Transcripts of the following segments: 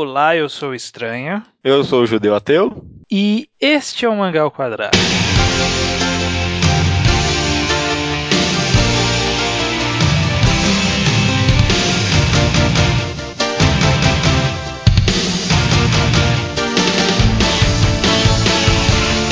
Olá, eu sou o Estranho. Eu sou o Judeu Ateu. E este é o Mangá ao Quadrado.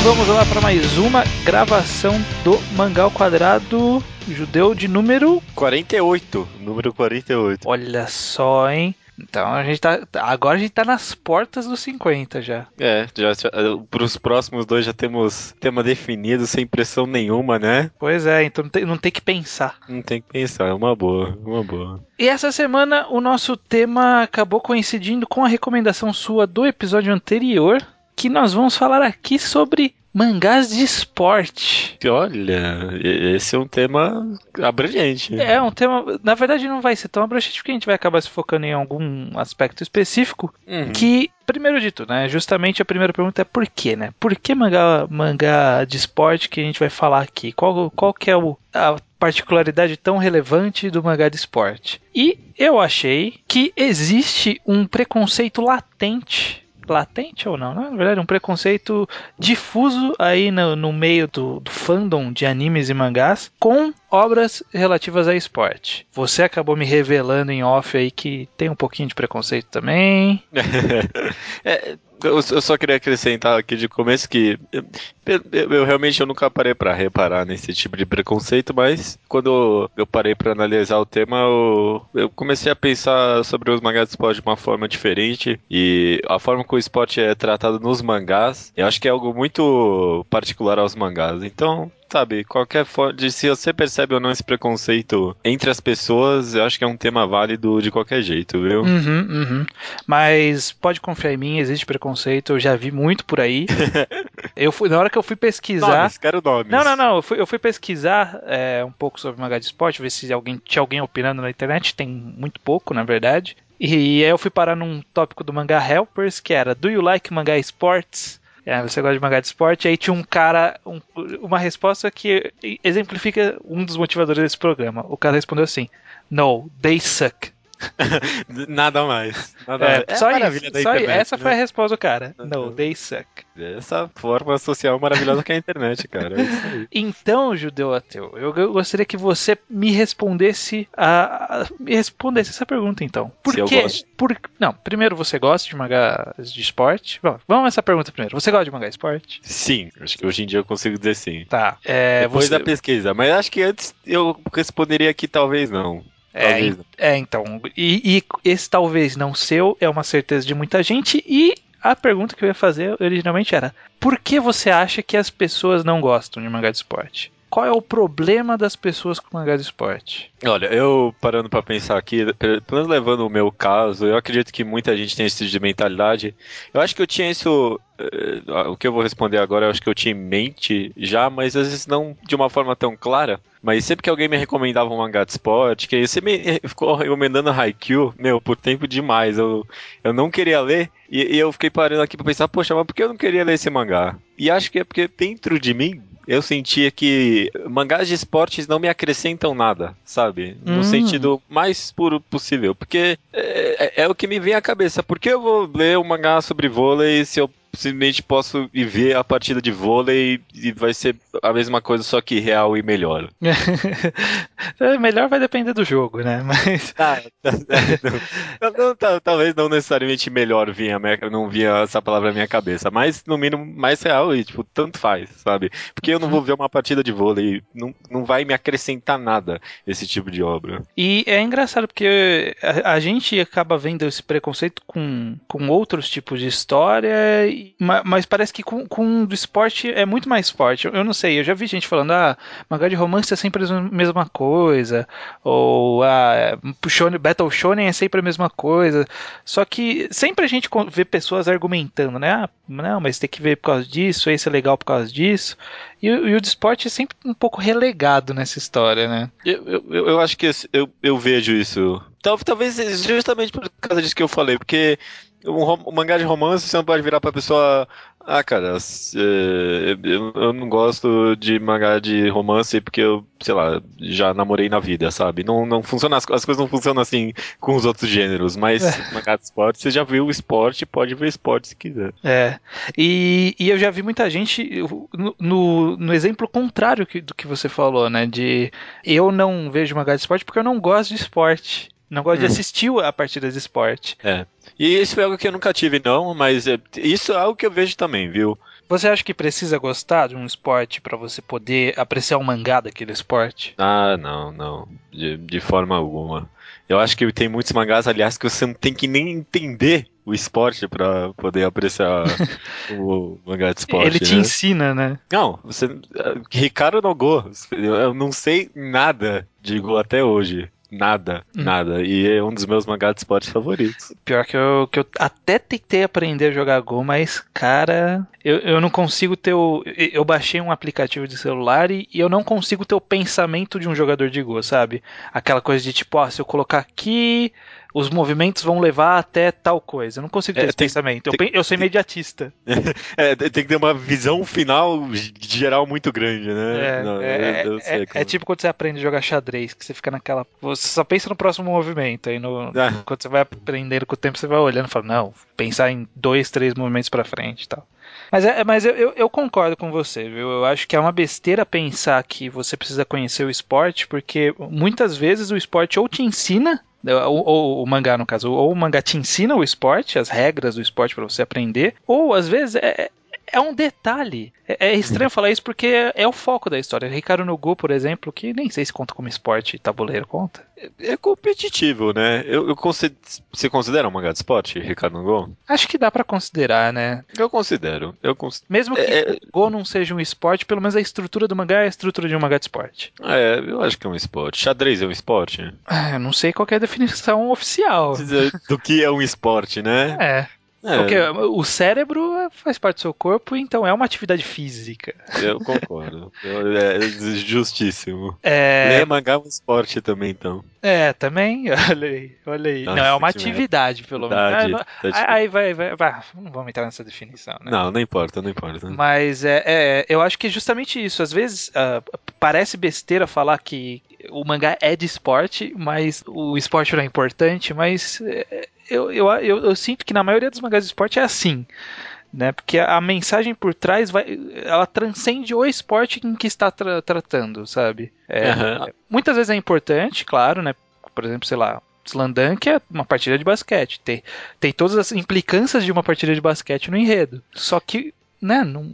Vamos lá para mais uma gravação do Mangá ao Quadrado Judeu de número 48. Número 48. Olha só, hein? Então a gente tá. Agora a gente tá nas portas dos 50 já. É, já, já pros próximos dois já temos tema definido, sem pressão nenhuma, né? Pois é, então não tem, não tem que pensar. Não tem que pensar, é uma boa, uma boa. E essa semana o nosso tema acabou coincidindo com a recomendação sua do episódio anterior, que nós vamos falar aqui sobre mangás de esporte. Olha, esse é um tema abrangente. É, um tema. Na verdade, não vai ser tão abrangente porque a gente vai acabar se focando em algum aspecto específico. Uhum. Que, primeiro de tudo, né? Justamente a primeira pergunta é por quê, né? Por que mangá, mangá de esporte que a gente vai falar aqui? Qual, qual que é o, a particularidade tão relevante do mangá de esporte? E eu achei que existe um preconceito latente latente ou não, né? na verdade, um preconceito difuso aí no, no meio do, do, fandom de animes e mangás com obras relativas a esporte. Você acabou me revelando em off aí que tem um pouquinho de preconceito também. é, eu, só queria acrescentar aqui de começo que eu, eu, eu realmente eu nunca parei para reparar nesse tipo de preconceito, mas quando eu parei para analisar o tema, eu, eu, comecei a pensar sobre os mangás de esporte de uma forma diferente e a forma que o esporte é tratado nos mangás, eu acho que é algo muito particular aos mangás. Então, sabe, qualquer forma. De, se você percebe ou não esse preconceito entre as pessoas, eu acho que é um tema válido de qualquer jeito, viu? Uhum, uhum. Mas pode confiar em mim, existe preconceito, eu já vi muito por aí. eu fui, na hora que eu fui pesquisar. Nomes, quero nomes. Não, não, não. Eu fui, eu fui pesquisar é, um pouco sobre mangá de esporte, ver se alguém, tinha alguém opinando na internet. Tem muito pouco, na verdade. E aí eu fui parar num tópico do mangá Helpers, que era Do you like mangá sports? É, você gosta de mangá de esporte? Aí tinha um cara, um, uma resposta que exemplifica um dos motivadores desse programa. O cara respondeu assim: No, they suck. Nada mais. Nada é, mais. É só isso. Só internet, essa né? foi a resposta do cara. No, they suck. Essa forma social maravilhosa que é a internet, cara. É então, judeu ateu, eu gostaria que você me respondesse a, a me respondesse essa pergunta, então. Por Se que? Por, não, primeiro você gosta de mangás de esporte? Bom, vamos essa pergunta primeiro. Você gosta de mangá de esporte? Sim, acho que hoje em dia eu consigo dizer sim. Tá. É, Depois você... da pesquisa, mas acho que antes eu responderia que talvez não. É, é, então. E, e, esse talvez não seu é uma certeza de muita gente. E a pergunta que eu ia fazer originalmente era: por que você acha que as pessoas não gostam de mangá de esporte? Qual é o problema das pessoas com mangá de esporte? Olha, eu parando para pensar aqui, pelo menos levando o meu caso, eu acredito que muita gente tem esse tipo de mentalidade. Eu acho que eu tinha isso o que eu vou responder agora eu acho que eu tinha em mente já, mas às vezes não de uma forma tão clara. Mas sempre que alguém me recomendava um mangá de esporte, que você me ficou recomendando Haikyuu, meu, por tempo demais. Eu, eu não queria ler e, e eu fiquei parando aqui pra pensar, poxa, mas por que eu não queria ler esse mangá? E acho que é porque dentro de mim eu sentia que mangás de esportes não me acrescentam nada, sabe? No hum. sentido mais puro possível. Porque é, é, é, o que me vem à cabeça. Por que eu vou ler um mangá sobre vôlei se eu simplesmente posso ir ver a partida de vôlei e vai ser a mesma coisa, só que real e melhor. É, melhor vai depender do jogo, né? Mas. Ah, não, não, não, talvez não necessariamente melhor vinha, não vinha essa palavra na minha cabeça, mas no mínimo mais real e, tipo, tanto faz, sabe? Porque eu não vou ver uma partida de vôlei, não, não vai me acrescentar nada esse tipo de obra. E é engraçado porque a, a gente acaba vendo esse preconceito com, com outros tipos de história mas parece que com, com do esporte é muito mais forte. Eu não sei, eu já vi gente falando, ah, mangá de romance é sempre a mesma coisa, ou ah, shonen, Battle Shonen é sempre a mesma coisa. Só que sempre a gente vê pessoas argumentando, né? Ah, não, mas tem que ver por causa disso, esse é legal por causa disso. E, e o esporte é sempre um pouco relegado nessa história, né? Eu, eu, eu acho que eu, eu vejo isso talvez justamente por causa disso que eu falei, porque um, um mangá de romance você não pode virar pra pessoa. Ah, cara, é, eu, não gosto de mangá de romance porque eu, sei lá, já namorei na vida, sabe? Não, não funciona, as, as coisas não funcionam assim com os outros gêneros, mas é. mangá de esporte, você já viu o esporte, pode ver esporte se quiser. É. E, e eu já vi muita gente no, no, no exemplo contrário que, do que você falou, né? De eu não vejo mangá de esporte porque eu não gosto de esporte. Não gosto hum. de assistir a partida de esporte. É. E isso é algo que eu nunca tive, não, mas é, isso é algo que eu vejo também, viu? Você acha que precisa gostar de um esporte para você poder apreciar o um mangá daquele esporte? Ah, não, não. De, de forma alguma. Eu acho que tem muitos mangás, aliás, que você não tem que nem entender o esporte para poder apreciar o mangá de esporte. Ele te né? ensina, né? Não, você. Ricardo Nogô. Eu não sei nada de Go até hoje. Nada, hum. nada. E é um dos meus mangás de esporte favoritos. Pior que eu, que eu até tentei aprender a jogar Go, mas, cara, eu, eu não consigo ter o. Eu baixei um aplicativo de celular e, e eu não consigo ter o pensamento de um jogador de Go, sabe? Aquela coisa de tipo, ó, se eu colocar aqui, os movimentos vão levar até tal coisa. Eu não consigo ter é, esse tem, pensamento. Tem, eu, eu, sou imediatista. É, tem que ter uma visão final geral muito grande, né? É, não, é, eu, eu é, é, tipo quando você aprende a jogar xadrez, que você fica naquela. Você só pensa no próximo movimento. Aí no, ah. quando você vai aprendendo com o tempo, você vai olhando e fala, não, pensar em dois, três movimentos para frente e tal. Mas, é, mas eu, eu, eu, concordo com você, viu? Eu acho que é uma besteira pensar que você precisa conhecer o esporte, porque muitas vezes o esporte ou te ensina ou, ou, o mangá, no caso, ou o mangá te ensina o esporte, as regras do esporte para você aprender, ou às vezes é, é um detalhe. É, é estranho falar isso porque é, o foco da história. Ricardo Nogu, por exemplo, que nem sei se conta como esporte tabuleiro, conta. É, é competitivo, né? Eu, eu consider, você considera um mangá de esporte, Ricardo Nogu? Acho que dá para considerar, né? Eu considero. Eu cons... Mesmo que é, é, Go não seja um esporte, pelo menos a estrutura do mangá é a estrutura de um mangá de esporte. É, eu acho que é um esporte. Xadrez é um esporte? Ah, eu não sei qual é a definição oficial. Do que é um esporte, né? É. É. Porque o cérebro faz parte do seu corpo, então é uma atividade física. Eu concordo. é justíssimo. É... Ler mangá é um esporte também, então. É, também. Olha aí, olha aí. Nossa, não, é uma atividade, pelo menos. Ah, tá aí vai, vai, vai. Não vamos entrar nessa definição, né? Não, não importa, não importa. Mas é, é eu acho que é justamente isso. Às vezes uh, parece besteira falar que o mangá é de esporte, mas o esporte não é importante, mas é, eu, eu, eu, eu, sinto que na maioria dos mangás de esporte é assim. Né? Porque a mensagem por trás vai, ela transcende o esporte em que está tra tratando, sabe? É, uhum. Muitas vezes é importante, claro, né? Por exemplo, sei lá, Slandunk é uma partida de basquete. Tem, tem todas as implicâncias de uma partida de basquete no enredo. Só que, né, não.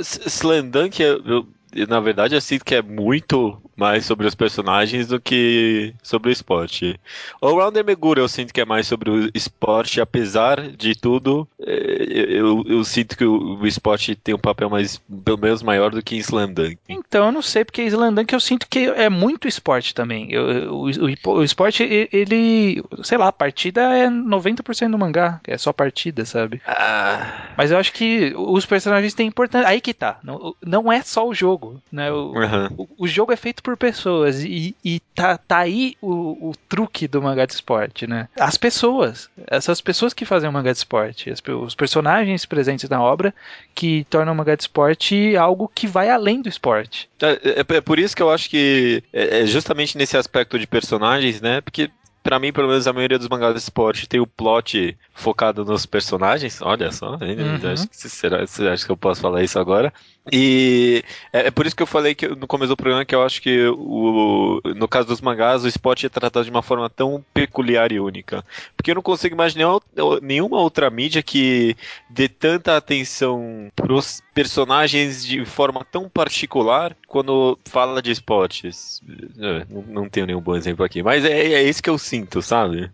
Slandunk, eu, na verdade, eu sinto que é muito mais sobre os personagens do que sobre o esporte. O Rounder Megura eu sinto que é mais sobre o esporte, apesar de tudo, é, eu, eu sinto que o, o, esporte tem um papel mais, pelo menos maior do que em Slandunk. Então, eu não sei, porque Slandunk eu sinto que é muito esporte também. Eu, o, o, o, esporte, ele, sei lá, a partida é 90% do mangá, é só partida, sabe? Ah. Mas eu acho que os personagens têm importância. Aí que tá, não, não é só o jogo, né? O, uhum. o, jogo é feito por pessoas e, e tá, tá aí o, o truque do mangá de esporte, né? As pessoas, essas pessoas que fazem o mangá de esporte, as, os personagens presentes na obra que tornam o mangá de esporte algo que vai além do esporte. É, é, é por isso que eu acho que é, é justamente nesse aspecto de personagens, né? Porque para mim, pelo menos a maioria dos mangás de esporte tem o plot focado nos personagens. Olha só, uhum. acho que, será, acho que eu posso falar isso agora. E é, é, por isso que eu falei que no começo do programa que eu acho que o, no caso dos mangás o esporte é tratado de uma forma tão peculiar e única. Porque eu não consigo imaginar nenhuma outra mídia que dê tanta atenção pros personagens de forma tão particular quando fala de esportes. É, não, não tenho nenhum bom exemplo aqui, mas é, é isso que eu sinto, sabe?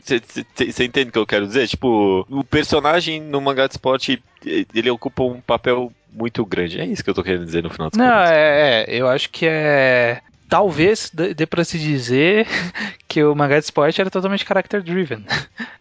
Você hum. entende o que eu quero dizer? Tipo, o personagem no mangá de esporte ele ocupa um papel muito grande. É isso que eu tô querendo dizer no final dos Não, é, é, eu acho que é talvez dê para se dizer que o mangá de esporte era totalmente character driven.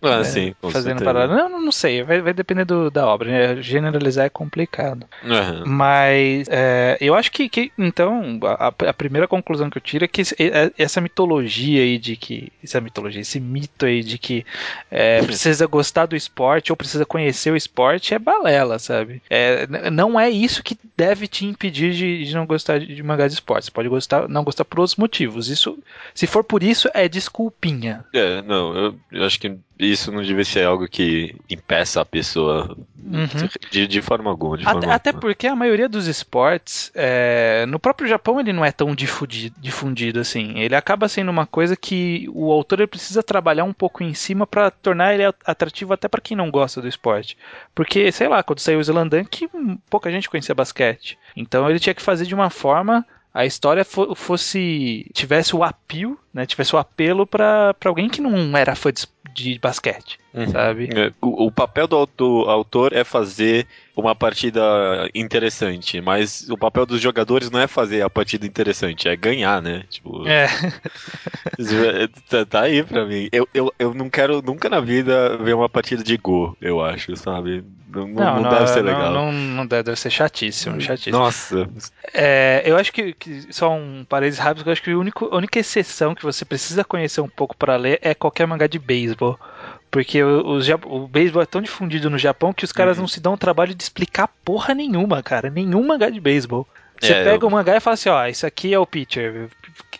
Ah, é, sim, Fazendo parada. Não, não sei, vai, vai depender do, da obra. Né? Generalizar é complicado. Uhum. Mas é, eu acho que, que então, a, a, primeira conclusão que eu tiro é que é, essa mitologia aí de que. Essa mitologia, esse mito aí de que é, precisa gostar do esporte ou precisa conhecer o esporte é balela, sabe? É, não é isso que deve te impedir de, de não gostar de, de mangá de esporte. Você pode gostar, não gostar por outros motivos. Isso, se for por isso, é desculpinha. É, não, eu, eu acho que isso não deve ser algo que impeça a pessoa uhum. de, de, forma alguma. De até, forma até porque a maioria dos esportes, é, no próprio Japão, ele não é tão difundido, difundido, assim. Ele acaba sendo uma coisa que o autor precisa trabalhar um pouco em cima para tornar ele atrativo até para quem não gosta do esporte. Porque, sei lá, quando saiu o Zelandan, pouca gente conhecia basquete. Então ele tinha que fazer de uma forma a história fosse tivesse o apio, né, tivesse o apelo para alguém que não era fã de, de basquete, uhum. sabe? É, o, o, papel do, do autor é fazer uma partida interessante, mas o papel dos jogadores não é fazer a partida interessante, é ganhar, né? Tipo, é. tá, tá, aí pra mim. Eu, eu, eu não quero nunca na vida ver uma partida de Go, eu acho, sabe? Não, não, não deve ser legal. Não, não, deve, deve ser chatíssimo, chatíssimo. Nossa. É, eu acho que, que, só um parênteses rápido, eu acho que a única, a única exceção que você precisa conhecer um pouco para ler é qualquer mangá de beisebol. Porque o, o, o beisebol é tão difundido no Japão que os caras uhum. não se dão o trabalho de explicar porra nenhuma, cara. Nenhum mangá de beisebol. Você é, pega eu... o mangá e fala assim, ó, isso aqui é o pitcher.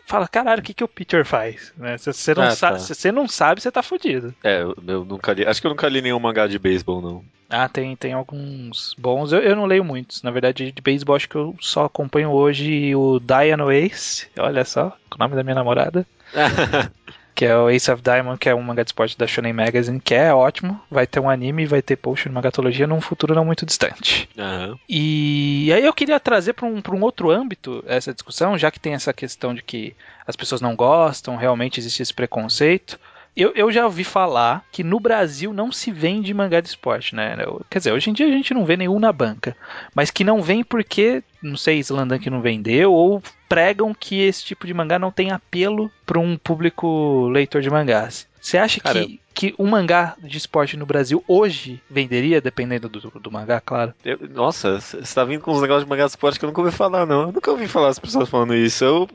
Fala, caralho, o que, que o pitcher faz? Né? Se, você não ah, sabe, tá. se você não sabe, você tá fudido. É, eu, eu, nunca li. Acho que eu nunca li nenhum mangá de beisebol, não. Ah, tem, tem alguns bons. Eu, eu não leio muitos. Na verdade, de beisebol acho que eu só acompanho hoje o Diana Ace. Olha só, o nome da minha namorada. que é o Ace of Diamond, que é um mangá de esporte da Shonen Magazine, que é ótimo. Vai ter um anime e vai ter post de magatologia num futuro não muito distante. Uhum. E aí eu queria trazer para um, um outro âmbito essa discussão, já que tem essa questão de que as pessoas não gostam, realmente existe esse preconceito. Eu, eu já ouvi falar que no Brasil não se vende mangá de esporte, né? Quer dizer, hoje em dia a gente não vê nenhum na banca. Mas que não vem porque, não sei, Islandan que não vendeu, ou pregam que esse tipo de mangá não tem apelo para um público leitor de mangás. Você acha Cara, que, que um mangá de esporte no Brasil hoje venderia, dependendo do, do mangá, claro? Eu, nossa, você tá vindo com uns negócios de mangá de esporte que eu nunca ouvi falar, não. Eu nunca ouvi falar as pessoas falando isso. Eu,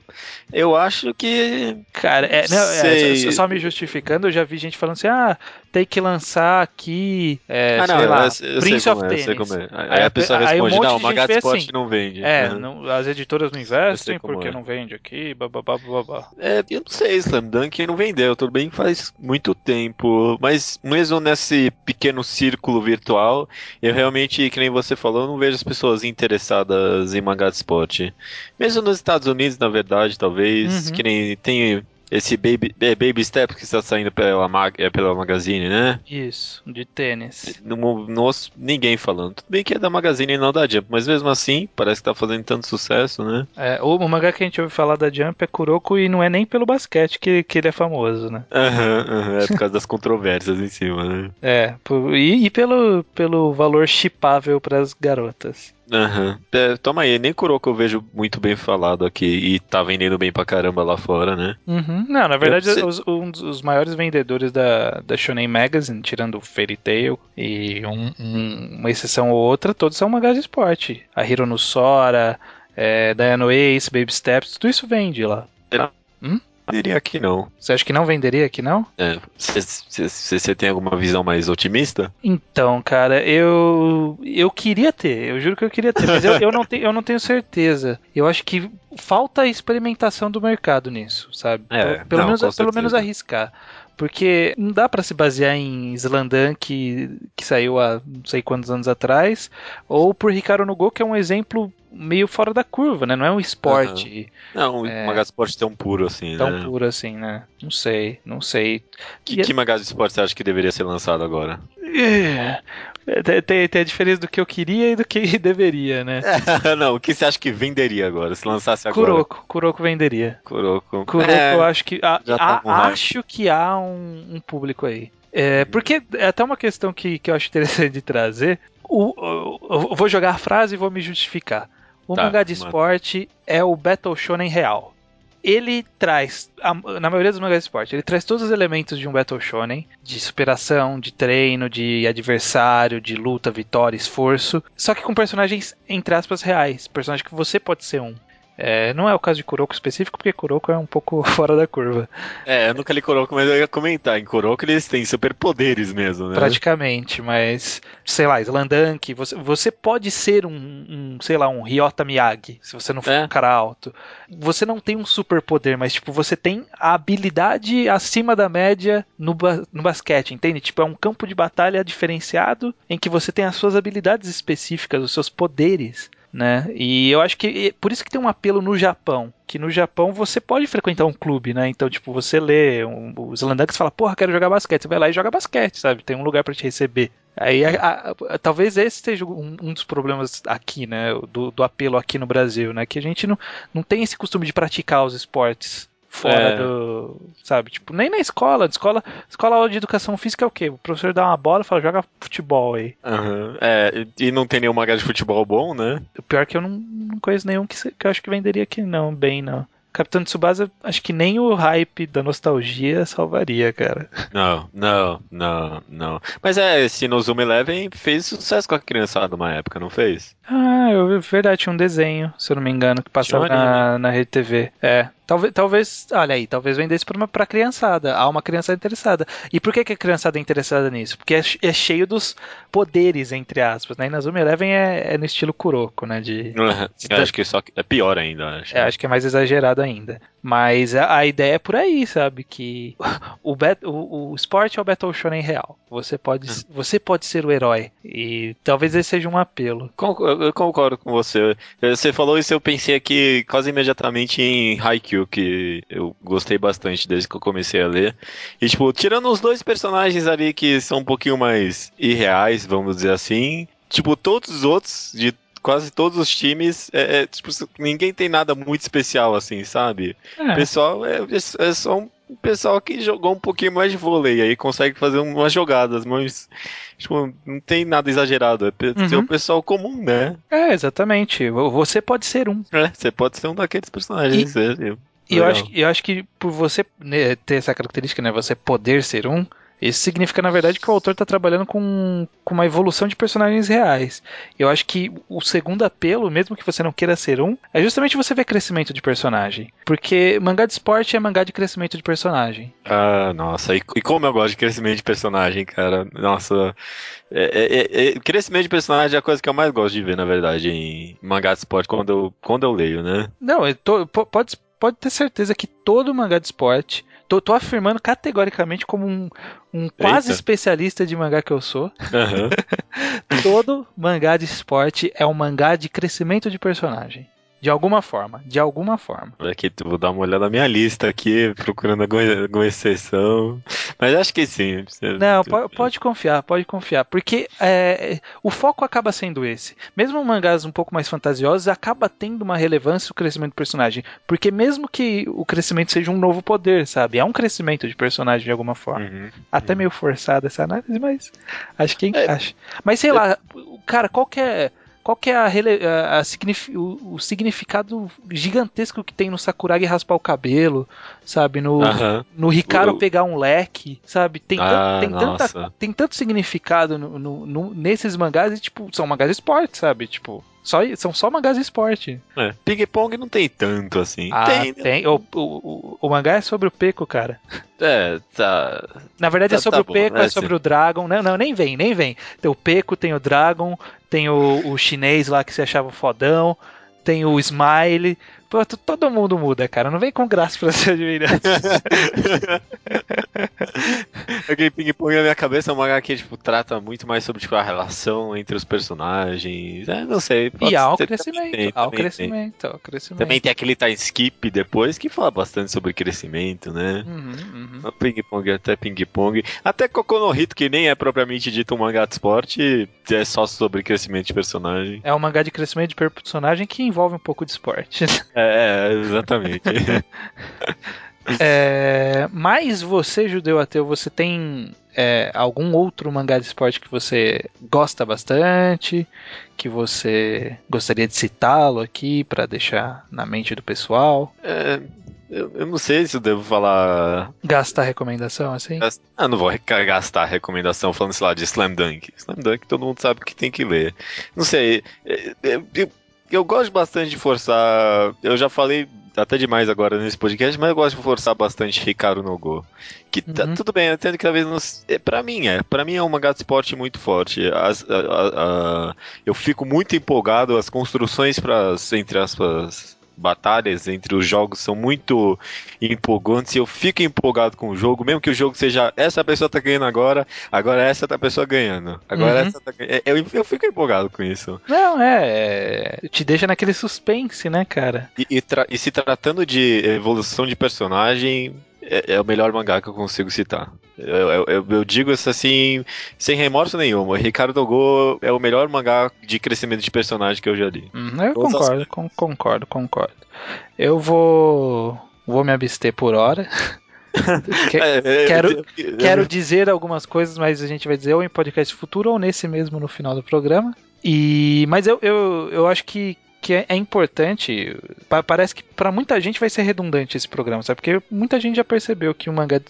eu acho que. Cara, é, não, é, só me justificando, eu já vi gente falando assim: ah, tem que lançar aqui, é, ah, não, sei lá, eu, eu Prince of é, Tennis. É. Aí, aí, a pessoa responde: um não, mangá de esporte assim, não vende. É, né? não, as editoras não investem porque é. não vende aqui, babá, babá. É, eu não sei, Slam Dunk não vendeu, tudo bem faz muito tempo, mas mesmo nesse pequeno círculo virtual, eu realmente, que nem você falou, não vejo as pessoas interessadas em mangá de esporte. Mesmo nos Estados Unidos, na verdade, talvez, uhum. que nem tem esse Baby, é, baby Step que está saindo pela, mag, é, pela Magazine, né? Isso, de tênis. No, ninguém falando. Tudo bem que é da Magazine e não da Jump, mas mesmo assim, parece que está fazendo tanto sucesso, né? É, o, mangá que a gente ouve falar da Jump é Kuroko e não é nem pelo basquete que, que ele é famoso, né? Aham, uhum, uhum, é por causa das controvérsias em cima, né? É, e, e pelo, pelo valor chipável para as garotas. Aham. Uhum. É, toma aí, nem Kuroko eu vejo muito bem falado aqui e tá vendendo bem pra caramba lá fora, né? Uhum. Não, na verdade, os, um dos maiores vendedores da, da Shonen Magazine, tirando o Fairy Tail e um, um, uma exceção ou outra, todos são mangás de esporte. A Hiro no Sora, é, Diana Ace, Baby Steps, tudo isso vende lá. Hum? Venderia aqui não. Você acha que não venderia aqui não? É. Você tem alguma visão mais otimista? Então, cara, eu eu queria ter, eu juro que eu queria ter, mas eu, eu, não, tenho, eu não tenho certeza. Eu acho que falta experimentação do mercado nisso, sabe? É, pelo, não, menos, pelo menos arriscar. Porque não dá para se basear em Slandan, que, que saiu há não sei quantos anos atrás, ou por Ricardo Nugo, que é um exemplo meio fora da curva, né? Não é um esporte. Uhum. Não, é... um de esporte tão puro assim, tão né? Tão puro assim, né? Não sei, não sei. Que, e... que esporte você acha que deveria ser lançado agora? É... Tem, tem, a diferença do que eu queria e do que deveria, né? não, o que você acha que venderia agora, se lançasse agora? Kuroko, Kuroko venderia. Kuroko. Kuroko, é, eu acho que. A, tá a, acho que há um, um público aí. É, porque é até uma questão que, que eu acho interessante de trazer. O, o, eu vou jogar a frase e vou me justificar. O tá, mangá de esporte é o Battle Shonen real. ele traz, na maioria dos mangás de esporte, ele traz todos os elementos de um Battle Shonen, de superação, de treino, de adversário, de luta, vitória, esforço, só que com personagens, entre aspas, reais, personagens que você pode ser um. É, não é o caso de Kuroko específico, porque Kuroko é um pouco fora da curva. É, eu nunca li Kuroko, mas eu ia comentar. Em Kuroko eles têm superpoderes mesmo, né? Praticamente, mas, sei lá, Slandank, você, você pode ser um, um, sei lá, um Ryota Miyagi, se você não for é. um cara alto. Você não tem um superpoder, mas, tipo, você tem a habilidade acima da média no, no basquete, entende? Tipo, é um campo de batalha diferenciado em que você tem as suas habilidades específicas, os seus poderes né? E eu acho que por isso que tem um apelo no Japão, que no Japão você pode frequentar um clube, né? Então, tipo, você lê um, os Landanks fala, porra, quero jogar basquete, você vai lá e joga basquete, sabe? Tem um lugar para te receber. Aí, a, a, talvez esse seja um, um, dos problemas aqui, né? Do, do apelo aqui no Brasil, né? Que a gente não, não tem esse costume de praticar os esportes fora é. do. Sabe? Tipo, nem na escola. Escola, escola de educação física é o quê? O professor dá uma bola e fala, joga futebol aí. Uhum. É, e não tem nenhum mangá de futebol bom, né? O pior é que eu não, não conheço nenhum que, que eu acho que venderia aqui, não, bem, não. Capitão Tsubasa, acho que nem o hype da nostalgia salvaria, cara. Não, não, não, não. Mas é, esse Nozuma Eleven fez sucesso com a criançada uma época, não fez? Ah, eu, verdade, tinha um desenho, se eu não me engano, que passava na, na Rede TV. É, Talvez, talvez, olha aí, talvez vendesse para pra criançada. Há uma criançada interessada. E por que, que a criançada é interessada nisso? Porque é, é cheio dos poderes, entre aspas, né? E Nazumi Eleven é, é no estilo Kuroko, né? De, eu acho que só é pior ainda. Acho. É, acho que é mais exagerado ainda. Mas a, a ideia é por aí, sabe? Que o, bet, o, o esporte é o Battle Shonen real. Você pode, hum. você pode ser o herói. E talvez esse seja um apelo. Eu concordo com você. Você falou isso, eu pensei aqui quase imediatamente em Haikyuu que eu gostei bastante desde que eu comecei a ler. E, tipo, tirando os dois personagens ali que são um pouquinho mais irreais, vamos dizer assim, tipo, todos os outros, de quase todos os times, é, é, tipo, ninguém tem nada muito especial assim, sabe? É. O pessoal é, é só um pessoal que jogou um pouquinho mais de vôlei, aí consegue fazer umas jogadas, mas tipo, não tem nada exagerado, é uhum. o pessoal comum, né? É, exatamente. Você pode ser um. É, você pode ser um daqueles personagens. E... É, e eu acho, eu acho que por você né, ter essa característica, né, você poder ser um, isso significa, na verdade, que o autor está trabalhando com, com uma evolução de personagens reais. Eu acho que o segundo apelo, mesmo que você não queira ser um, é justamente você ver crescimento de personagem. Porque mangá de esporte é mangá de crescimento de personagem. Ah, nossa. E, e como eu gosto de crescimento de personagem, cara. Nossa. É, é, é, crescimento de personagem é a coisa que eu mais gosto de ver, na verdade, em mangá de esporte, quando eu, quando eu leio, né? Não, tô, pode, pode ter certeza que todo mangá de esporte tô, tô afirmando categoricamente como um, um quase especialista de mangá que eu sou. Uhum. Todo mangá de esporte é um mangá de crescimento de personagem. De alguma forma, de alguma forma. Aqui, vou dar uma olhada na minha lista aqui, procurando alguma, alguma exceção. Mas acho que sim. Não, pode, pode confiar, pode confiar. Porque é, o foco acaba sendo esse. Mesmo mangás um pouco mais fantasiosos, acaba tendo uma relevância o crescimento do personagem. Porque mesmo que o crescimento seja um novo poder, sabe? É um crescimento de personagem de alguma forma. Uhum, Até uhum. meio forçada essa análise, mas acho que encaixa. É, mas sei é, lá, cara, qual que é qual que é a, a, a o, o, significado gigantesco que tem no Sakuragi raspar o cabelo, sabe? No, uh -huh. no Ricardo pegar um leque, sabe? Tem, ah, tem, tanta, tem tanto significado no, no, no, nesses mangás e, tipo, são mangás de esporte, sabe? Tipo, só, são só mangás de esporte. É. Ping Pong não tem tanto assim. Ah, tem. Né? tem. O, o, o, o, mangá é sobre o Peco, cara. É, tá. Na verdade é tá, é sobre tá o Peco, é, é sobre o Dragon. Não, não, nem vem, nem vem. Tem o Peco, tem o Dragon, tem o, o chinês lá que se achava fodão, tem o Smile. Pô, todo mundo muda, cara. Não vem com graça pra ser adivinhado. Aquele ping-pong na minha cabeça é um mangá que tipo, trata muito mais sobre tipo, a relação entre os personagens. É, não sei. E há o crescimento. Tem, há o crescimento, há o crescimento. Também tem aquele time skip depois que fala bastante sobre crescimento, né? Uhum, uhum. Ping-pong até ping-pong. Até Kokonohito, que nem é propriamente dito um mangá de esporte, é só sobre crescimento de personagem. É um mangá de crescimento de personagem que envolve um pouco de esporte. É, é exatamente. é, mas você, judeu ateu, você tem é, algum outro mangá de esporte que você gosta bastante, que você gostaria de citá-lo aqui para deixar na mente do pessoal? É, eu, eu, não sei se eu devo falar. Gastar recomendação, assim? Ah, não vou gastar recomendação falando, sei lá, de Slam Dunk. Slam Dunk todo mundo sabe que tem que ler. Não sei. Eu, eu, eu gosto bastante de forçar. Eu já falei até demais agora nesse podcast, mas eu gosto de forçar bastante Ricardo no Go. Que tá, uhum. tudo bem, eu entendo que vezes. Não, é, pra mim é. Pra mim é um mangá de esporte muito forte. As, a, a, a, eu fico muito empolgado, as construções para entre aspas batalhas entre os jogos são muito empolgantes e eu fico empolgado com o jogo, mesmo que o jogo seja essa pessoa tá ganhando agora, agora essa tá pessoa ganhando. Agora uhum. essa tá ganhando. É, eu, eu fico empolgado com isso. Não, é, é. Te deixa naquele suspense, né, cara? E, e, e se tratando de evolução de personagem, é, é, o melhor mangá que eu consigo citar. Eu, eu, eu, digo isso assim, sem remorso nenhum. O Ricardo Go é o melhor mangá de crescimento de personagem que eu já li. Hum, eu concordo, com, concordo, concordo. Eu vou, vou me abster por hora. É, é, quero, quero dizer algumas coisas, mas a gente vai dizer ou em podcast futuro ou nesse mesmo no final do programa. E, mas eu, eu, eu acho que, que é, é importante. Parece que para muita gente vai ser redundante esse programa, sabe? Porque muita gente já percebeu que o mangá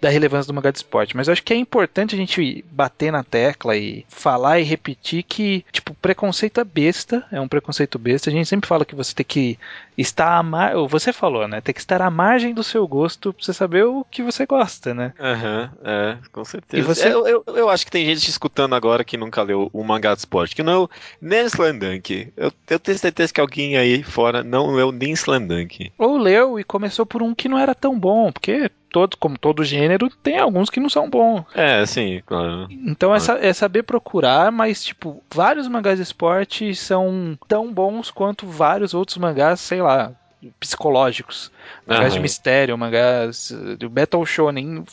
da relevância do mangá de esporte, mas eu acho que é importante a gente bater na tecla e falar e repetir que, tipo, preconceito é besta, é um preconceito besta. A gente sempre fala que você tem que estar à mar... você falou, né? Tem que estar à margem do seu gosto pra você saber o que você gosta, né? Aham, uhum, é, com certeza. Você... Eu, eu, eu, acho que tem gente escutando agora que nunca leu o mangá de esporte, que não nem Slandunk. Eu, eu tenho certeza que alguém aí fora não leu nem Slandunk. Ou leu e começou por um que não era tão bom, porque todo, como todo gênero, tem alguns que não são bons. É, sim, claro. Então é, é, saber procurar, mas, tipo, vários mangás de esporte são tão bons quanto vários outros mangás, sei lá, psicológicos. Mangás uhum. de mistério, mangás de Battle Shonen,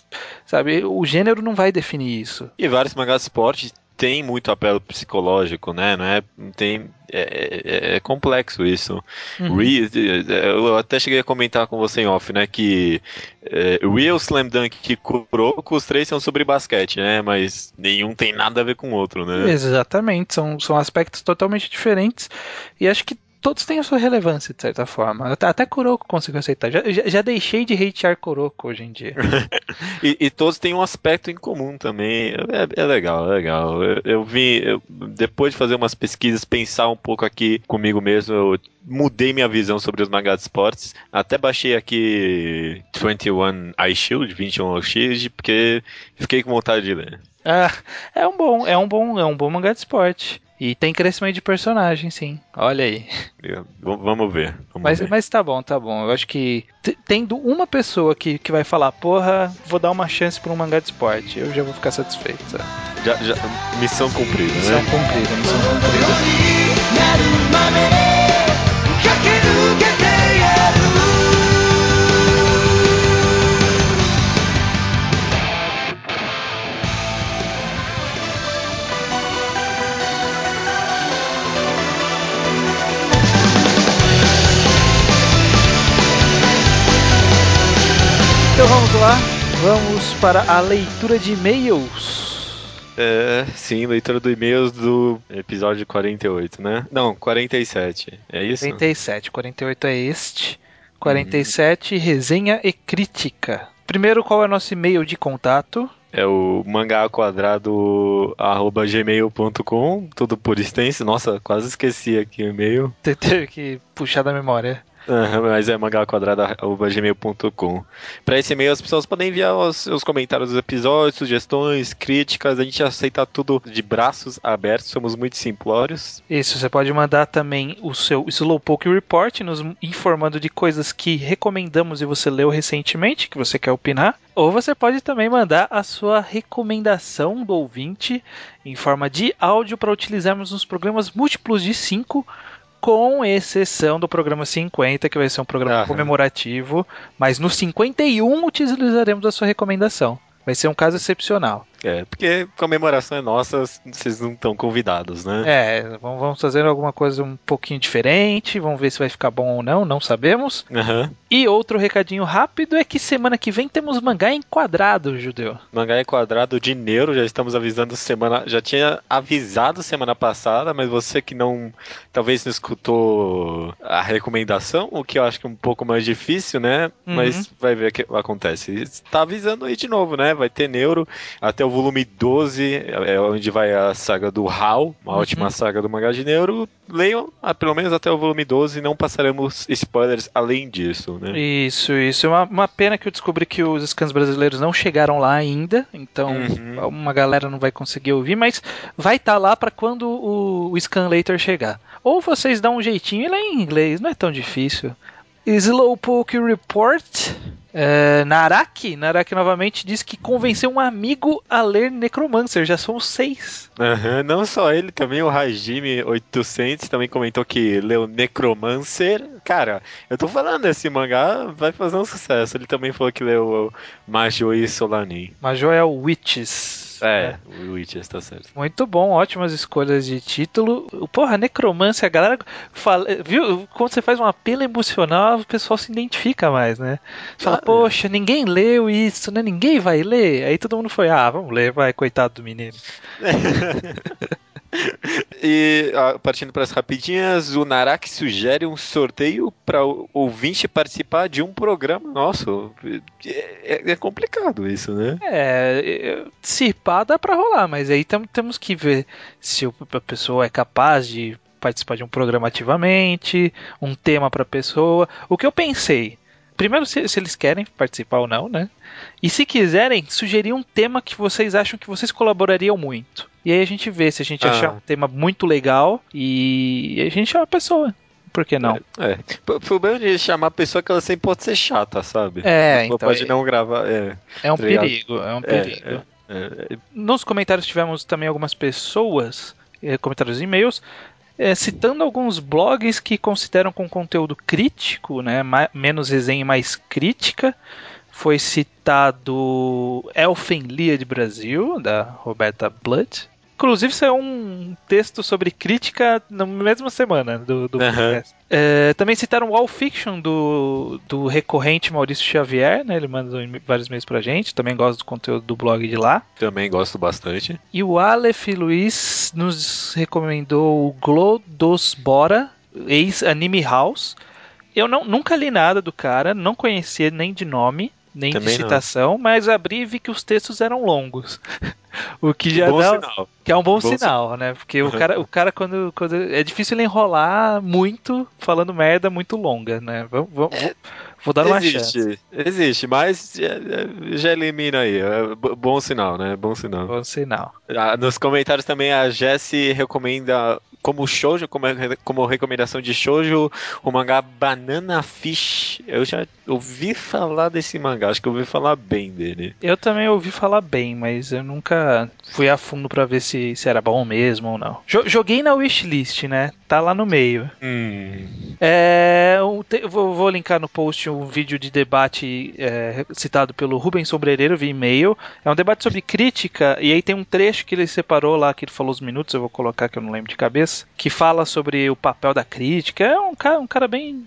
sabe? O gênero não vai definir isso. E vários mangás de esporte tem muito apelo psicológico, né? Não é, tem, é, é, é complexo isso. Uhum. eu até cheguei a comentar com você em off, né? Que é, Real Slam Dunk e Kuroko, os três são sobre basquete, né? Mas nenhum tem nada a ver com o outro, né? Exatamente, são, são aspectos totalmente diferentes. E acho que todos têm a sua relevância, de certa forma. Até, até Kuroko consigo aceitar. Já, já, já deixei de hatear Kuroko hoje em dia. e, e, todos têm um aspecto em comum também. É, é legal, é legal. Eu, eu vi, eu, depois de fazer umas pesquisas, pensar um pouco aqui comigo mesmo, eu mudei minha visão sobre os mangás de esportes. Até baixei aqui 21 Eye Shield, 21 Shield, porque fiquei com vontade de ler. Ah, é um bom, é um bom, é um bom mangá de esporte. E tem crescimento de personagem, sim. Olha aí. Vamos ver. Vamos mas, ver. mas tá bom, tá bom. Eu acho que tendo uma pessoa que, que vai falar, porra, vou dar uma chance pra um mangá de esporte, eu já vou ficar satisfeito. Já, já, missão cumprida, missão né? Cumprida, missão cumprida, missão cumprida. Vamos lá, vamos para a leitura de e-mails. É, sim, leitura do e-mails do episódio 48, né? Não, 47, é isso? 47, 48 é este. 47, uhum. resenha e crítica. Primeiro, qual é o nosso e-mail de contato? É o mangaquadrado@gmail.com, tudo por extenso. Nossa, quase esqueci aqui o e-mail. Teve que puxar da memória. Uhum, mas é mangaquadrada.gmail.com. Para esse e-mail, as pessoas podem enviar os, os, comentários dos episódios, sugestões, críticas. A gente aceita tudo de braços abertos, somos muito simplórios. Isso, você pode mandar também o seu Slowpoke Report, nos informando de coisas que recomendamos e você leu recentemente, que você quer opinar. Ou você pode também mandar a sua recomendação do ouvinte em forma de áudio para utilizarmos nos programas múltiplos de 5 com exceção do programa 50, que vai ser um programa Aham. comemorativo, mas no 51 utilizaremos a sua recomendação. Vai ser um caso excepcional. É, porque comemoração é nossa, vocês não estão convidados, né? É, vamos fazer alguma coisa um pouquinho diferente, vamos ver se vai ficar bom ou não, não sabemos. Uhum. E outro recadinho rápido é que semana que vem temos mangá enquadrado, Judeu. Mangá enquadrado de Neuro, já estamos avisando semana. Já tinha avisado semana passada, mas você que não. Talvez não escutou a recomendação, o que eu acho que é um pouco mais difícil, né? Uhum. Mas vai ver o que acontece. Está avisando aí de novo, né? Vai ter Neuro até o volume 12, é onde vai a saga do HAL, uma uhum. ótima saga do mangá de Neuro. Leiam ah, pelo menos até o volume 12 e não passaremos spoilers além disso, né? Isso, isso. É uma, uma pena que eu descobri que os scans brasileiros não chegaram lá ainda, então uhum. uma galera não vai conseguir ouvir, mas vai estar tá lá para quando o, o scan later chegar. Ou vocês dão um jeitinho e lê em inglês, não é tão difícil. Slowpoke Report. É, Naraki, Naraki novamente diz que convenceu um amigo a ler Necromancer, já são seis. Uhum, não só ele, também o Hajime 800 também comentou que leu Necromancer. Cara, eu tô falando, esse mangá vai fazer um sucesso. Ele também falou que leu Majo e Solanin. Majo é o Witches. É, o Witcher tá certo. Muito bom, ótimas escolhas de título. Porra, necromância, a galera fala, viu? Quando você faz um apelo emocional, o pessoal se identifica mais, né? Fala, ah, poxa, ninguém leu isso, né? Ninguém vai ler. Aí todo mundo foi, ah, vamos ler, vai, coitado do menino. e partindo para as rapidinhas, o Narak sugere um sorteio para o ouvinte participar de um programa nosso. É, é complicado isso, né? É, se pá, dá para rolar, mas aí tam, temos que ver se a pessoa é capaz de participar de um programa ativamente, um tema para a pessoa. O que eu pensei, primeiro se, se, eles querem participar ou não, né? E se quiserem, sugerir um tema que vocês acham que vocês colaborariam muito. E aí a gente vê se a gente ah. achar um tema muito legal e a gente chama a pessoa. Por que não? É. é. O problema de chamar a pessoa é que ela sempre pode ser chata, sabe? É, então. Pode é... não gravar. É, é um tá perigo, é um é, perigo. É, é, Nos comentários tivemos também algumas pessoas, comentários e e-mails, é, citando alguns blogs que consideram com conteúdo crítico, né, menos resenha e mais crítica. Foi citado Elfenlia de Brasil, da Roberta Blood. Inclusive, saiu um texto sobre crítica na mesma semana do, do uhum. é, Também citaram Wall Fiction do, do recorrente Maurício Xavier, né? Ele manda vários meses pra gente. Também gosto do conteúdo do blog de lá. Também gosto bastante. E o Aleph Luiz nos recomendou o Glodosbora, ex-Anime House. Eu não, nunca li nada do cara, não conhecia nem de nome nem Também de citação, não. mas abri e vi que os textos eram longos. o que já bom dá, sinal. que é um bom, bom sinal, sinal, né? Porque uhum. o cara, o cara quando, quando é difícil ele enrolar muito falando merda muito longa, né? Vamos, vamos é, vou dar uma existe, chance. Existe, mas já, já, elimina aí. É bom sinal, né? Bom sinal. Bom sinal. Ah, nos comentários também a Jessie recomenda como shoujo, como, como recomendação de shoujo, o mangá Banana Fish. Eu já ouvi falar desse mangá, acho que eu ouvi falar bem dele. Eu também ouvi falar bem, mas eu nunca fui a fundo para ver se, se era bom mesmo ou não. Joguei na wishlist, né? Tá lá no meio. Hum. É, eu vou, vou, linkar no post um vídeo de debate é, citado pelo Rubens Sobreiro via e-mail. É um debate sobre crítica, e aí tem um trecho que ele separou lá, que ele falou os minutos, eu vou colocar que eu não lembro de cabeça que fala sobre o papel da crítica. É um cara, um cara bem.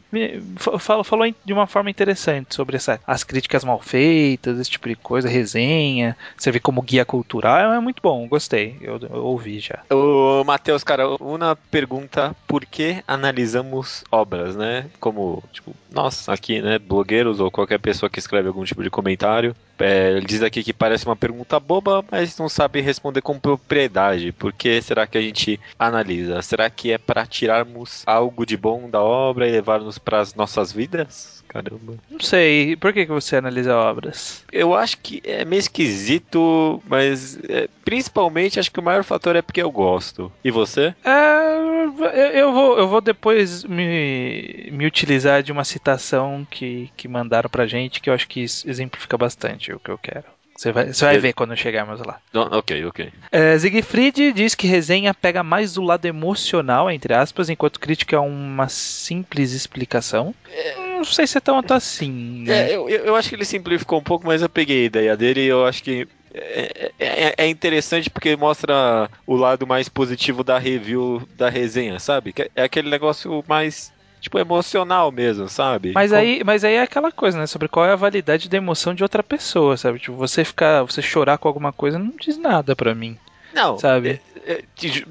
Falou, falou de uma forma interessante sobre essa, as críticas mal feitas, esse tipo de coisa, resenha, você vê como guia cultural. É muito bom, gostei. Eu, eu ouvi já. O Matheus, cara, uma pergunta: por que analisamos obras, né? Como, tipo, nós aqui, né? Blogueiros ou qualquer pessoa que escreve algum tipo de comentário. É, ele diz aqui que parece uma pergunta boba, mas não sabe responder com propriedade. Por que será que a gente analisa? Será que é para tirarmos algo de bom da obra e levar-nos para as nossas vidas? Caramba. Não sei. Por que, que você analisa obras? Eu acho que é meio esquisito, mas é, principalmente acho que o maior fator é porque eu gosto. E você? É, eu, vou, eu vou depois me, me utilizar de uma citação que, que mandaram pra gente que eu acho que exemplifica bastante o que eu quero. Você vai, você vai ver quando chegarmos lá. Ok, ok. É, Siegfried diz que resenha pega mais do lado emocional, entre aspas, enquanto crítica é uma simples explicação. É não sei se é tanto assim. Né? É, eu, eu acho que ele simplificou um pouco, mas eu peguei a ideia dele e eu acho que é, é, é, interessante porque mostra o lado mais positivo da review da resenha, sabe? É aquele negócio mais tipo, emocional mesmo, sabe? Mas aí, mas aí é aquela coisa, né? Sobre qual é a validade da emoção de outra pessoa, sabe? Tipo, você ficar, você chorar com alguma coisa não diz nada para mim. Não, sabe? É, é,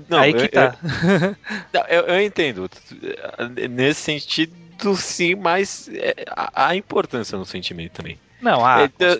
não, aí que tá. Eu, eu, eu entendo. Nesse sentido, sim, mas é, há importância no sentimento também. Não, ah, então,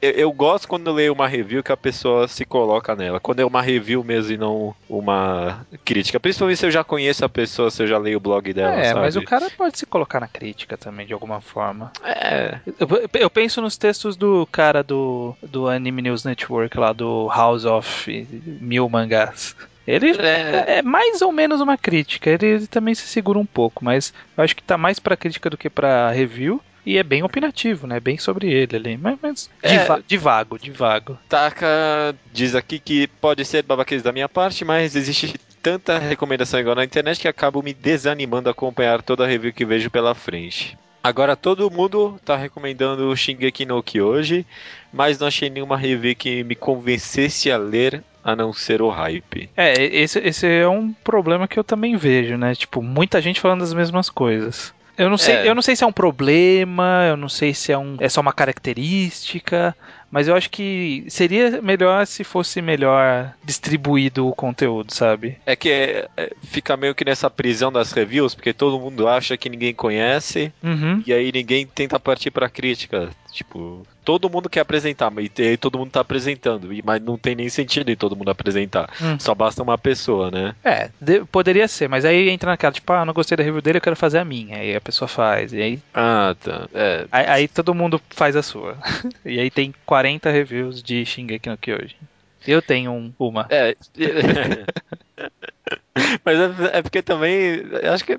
eu, eu, gosto quando eu leio uma review que a pessoa se coloca nela. Quando é uma review mesmo e não uma crítica. Principalmente se eu já conheço a pessoa, se eu já leio o blog dela. É, sabe? mas o cara pode se colocar na crítica também, de alguma forma. É. Eu, eu, penso nos textos do cara do, do Anime News Network lá, do House of Mil Mangás. Ele é. é. mais ou menos uma crítica. Ele, ele, também se segura um pouco, mas eu acho que tá mais pra crítica do que pra review. E é bem opinativo, né? Bem sobre ele ali. Mas, mas é, divago, divago. Taka diz aqui que pode ser babaquês da minha parte, mas existe tanta recomendação igual na internet que acabo me desanimando a acompanhar toda a review que vejo pela frente. Agora todo mundo tá recomendando o Shingeki no Kyojin, mas não achei nenhuma review que me convencesse a ler a não ser o hype. É, esse, esse é um problema que eu também vejo, né? Tipo, muita gente falando as mesmas coisas. Eu não sei, é. eu não sei se é um problema, eu não sei se é um é só uma característica, mas eu acho que seria melhor se fosse melhor distribuído o conteúdo, sabe? É que é, é, fica meio que nessa prisão das reviews, porque todo mundo acha que ninguém conhece, uhum. e aí ninguém tenta partir pra crítica. Tipo, todo mundo quer apresentar, mas aí todo mundo tá apresentando, mas não tem nem sentido em todo mundo apresentar. Hum. Só basta uma pessoa, né? É, de, poderia ser, mas aí entra naquela, tipo, ah, não gostei da review dele, eu quero fazer a minha. Aí a pessoa faz, e aí. Ah, tá. É. Aí, aí todo mundo faz a sua. e aí tem 40 reviews de Shingeki no Kyojin. Eu tenho um, uma. É. Mas é, é, porque também. Acho que é,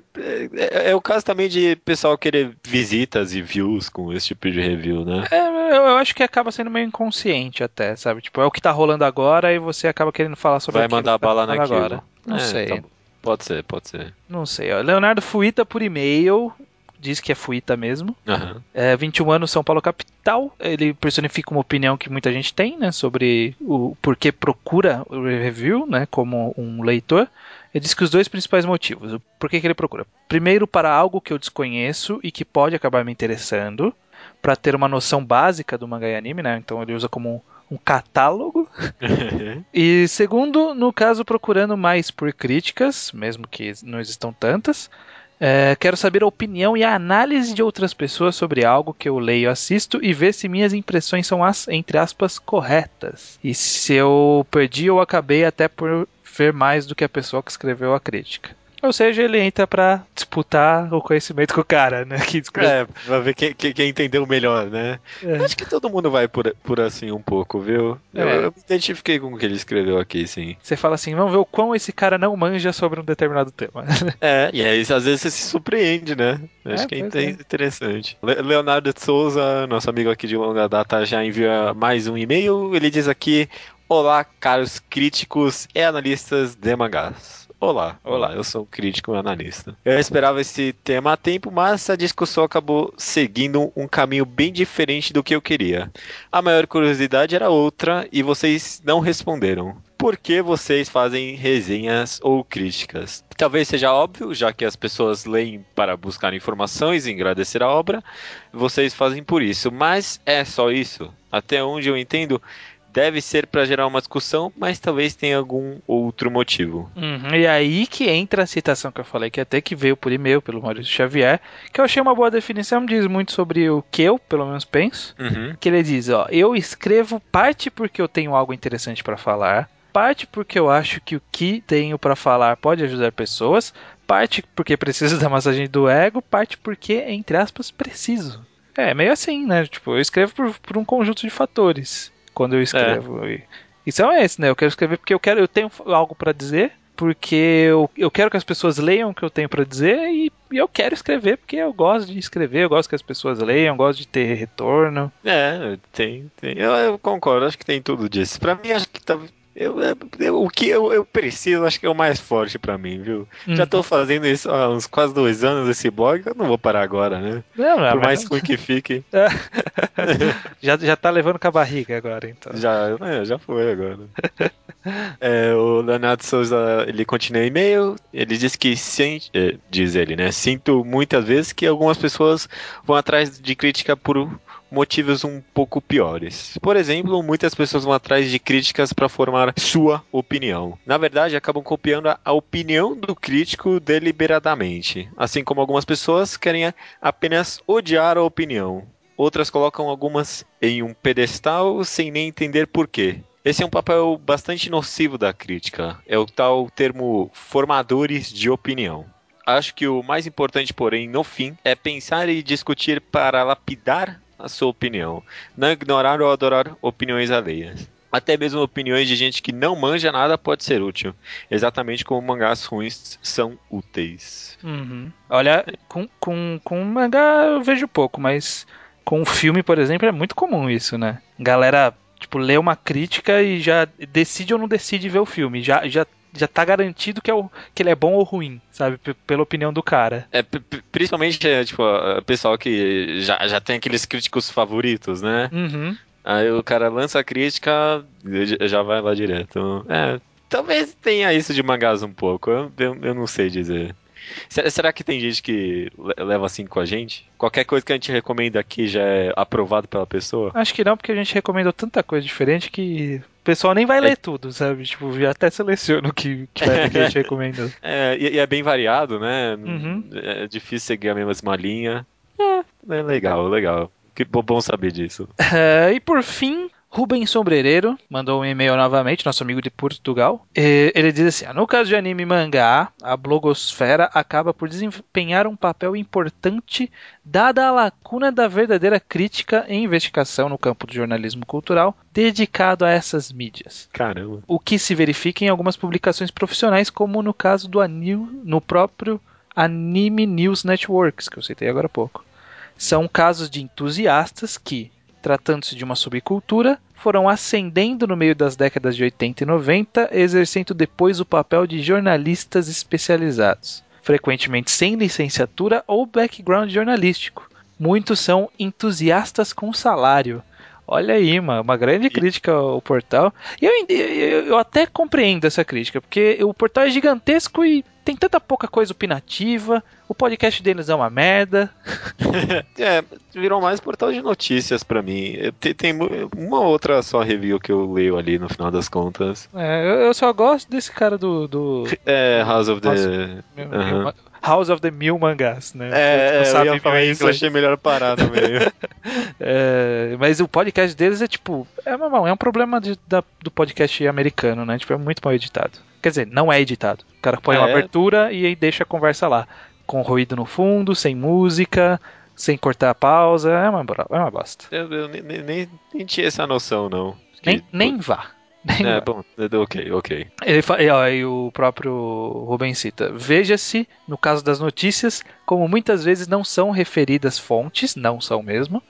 é, é, o caso também de pessoal querer visitas e views com esse tipo de review, né? É, eu, eu, acho que acaba sendo meio inconsciente até, sabe? Tipo, é o que tá rolando agora e você acaba querendo falar sobre Vai mandar tá bala naquilo. Agora. Não é, sei. Tá pode ser, pode ser. Não sei. Ó. Leonardo Fuita por e-mail diz que é Fuita mesmo. Uhum. É, 21 anos, São Paulo capital. Ele personifica uma opinião que muita gente tem, né, sobre o porquê procura o review, né, como um leitor. Ele diz que os dois principais motivos. Por que, que ele procura? Primeiro, para algo que eu desconheço e que pode acabar me interessando, para ter uma noção básica do mangá e anime, né? Então ele usa como um, um catálogo. e segundo, no caso, procurando mais por críticas, mesmo que não existam tantas. É, quero saber a opinião e a análise de outras pessoas sobre algo que eu leio, assisto e ver se minhas impressões são as, entre aspas, corretas. E se eu perdi ou acabei até por ver mais do que a pessoa que escreveu a crítica. Ou seja, ele entra para disputar o conhecimento com o cara, né? Que. É, pra ver quem, quem, entendeu melhor, né? É. Acho que todo mundo vai por, por assim um pouco, viu? É. Eu, eu, me identifiquei com o que ele escreveu aqui, sim. Você fala assim, vamos ver o quão esse cara não manja sobre um determinado tema. É, e aí às vezes você se surpreende, né? Acho é, que é, é interessante. Leonardo de Souza, nosso amigo aqui de longa data, já envia mais um e-mail. Ele diz aqui: Olá, caros críticos e analistas de mangás. Olá, olá, eu sou um crítico e analista. Eu esperava esse tema há tempo, mas a discussão acabou seguindo um caminho bem diferente do que eu queria. A maior curiosidade era outra e vocês não responderam. Por que vocês fazem resenhas ou críticas? Talvez seja óbvio, já que as pessoas leem para buscar informações e agradecer a obra, vocês fazem por isso, mas é só isso? Até onde eu entendo, deve ser para gerar uma discussão, mas talvez tenha algum outro motivo. Uhum, e aí que entra a citação que eu falei, que até que veio por e-mail pelo Maurício Xavier, que eu achei uma boa definição, diz muito sobre o que eu, pelo menos, penso. Uhum. Que ele diz: ó, eu escrevo parte porque eu tenho algo interessante para falar, parte porque eu acho que o que tenho para falar pode ajudar pessoas, parte porque preciso da massagem do ego, parte porque, entre aspas, preciso. É, meio assim, né? Tipo, eu escrevo por, por um conjunto de fatores quando eu escrevo. É. Então é esse, né? Eu quero escrever porque eu quero, eu tenho algo para dizer, porque eu, eu quero que as pessoas leiam o que eu tenho para dizer e, e, eu quero escrever porque eu gosto de escrever, eu gosto que as pessoas leiam, eu gosto de ter retorno. É, tem, tem. Eu, eu concordo, acho que tem tudo disso. Para mim, acho que tá, Eu, eu, o que eu, eu, preciso, acho que é o mais forte para mim, viu? Uhum. Já tô fazendo isso há uns quase dois anos esse blog, eu não vou parar agora, né? Não, não, Por mais ruim que fique. já, já tá levando com a barriga agora, então. Já, é, já foi agora. é, o Leonardo Souza, ele continua e-mail, ele diz que sente, é, diz ele, né? Sinto muitas vezes que algumas pessoas vão atrás de crítica por motivos um pouco piores. Por exemplo, muitas pessoas vão atrás de críticas para formar sua opinião. Na verdade, acabam copiando a, opinião do crítico deliberadamente, assim como algumas pessoas querem apenas odiar a opinião. Outras colocam algumas em um pedestal sem nem entender por quê. Esse é um papel bastante nocivo da crítica. É o tal termo formadores de opinião. Acho que o mais importante, porém, no fim, é pensar e discutir para lapidar a sua opinião. Não ignorar ou adorar opiniões alheias. Até mesmo opiniões de gente que não manja nada pode ser útil. Exatamente como mangás ruins são úteis. Uhum. Olha, com, com, com mangá eu vejo pouco, mas com filme, por exemplo, é muito comum isso, né? Galera, tipo, lê uma crítica e já decide ou não decide ver o filme. Já, já já tá garantido que, é o, que ele é bom ou ruim, sabe? P pela opinião do cara. É, principalmente, é, tipo, o pessoal que já, já tem aqueles críticos favoritos, né? Uhum. Aí o cara lança a crítica, já vai lá direto. É, talvez tenha isso de mangás um pouco, eu, eu, eu não sei dizer. Será que tem gente que leva assim com a gente? Qualquer coisa que a gente recomenda aqui já é aprovado pela pessoa? Acho que não, porque a gente recomendou tanta coisa diferente que pessoal nem vai é. ler tudo, sabe? Tipo, já até seleciona o que, que, vai, que a gente recomenda. É, e, é bem variado, né? Uhum. É difícil seguir a mesma linha. É, é legal, legal. Que bom saber disso. É, e por fim, Rubens Sombrereiro mandou um e-mail novamente, nosso amigo de Portugal. Ele diz assim: no caso de anime e mangá, a blogosfera acaba por desempenhar um papel importante, dada a lacuna da verdadeira crítica e investigação no campo do jornalismo cultural dedicado a essas mídias. Caramba. O que se verifica em algumas publicações profissionais, como no caso do Anil, no próprio Anime News Networks, que eu citei agora há pouco. São casos de entusiastas que, tratando-se de uma subcultura, foram ascendendo no meio das décadas de 80 e 90, exercendo depois o papel de jornalistas especializados, frequentemente sem licenciatura ou background jornalístico. Muitos são entusiastas com salário. Olha aí, uma, uma grande crítica ao portal. E eu, eu, eu até compreendo essa crítica, porque o portal é gigantesco e tem tanta pouca coisa opinativa, o podcast deles é uma merda. é, virou mais portal de notícias para mim. Tem, tem, uma outra só review que eu leio ali no final das contas. É, eu, só gosto desse cara do. do é, House of the. House, uhum. House of the Mil Mangás, né? É, eu, eu ia falar isso, achei melhor parar no meio. é, mas o podcast deles é tipo. É, uma, é um problema de, da, do podcast americano, né? Tipo, é muito mal editado. Quer dizer, não é editado. O cara põe é. uma abertura e aí deixa a conversa lá. Com ruído no fundo, sem música, sem cortar a pausa. É uma, é uma bosta. Eu, eu nem, nem, nem, tinha essa noção, não. Nem, que, nem vá. Nem é, vá. bom, ok, ok. Ele ó, e o próprio Rubens cita: Veja-se, no caso das notícias, como muitas vezes não são referidas fontes, não são mesmo,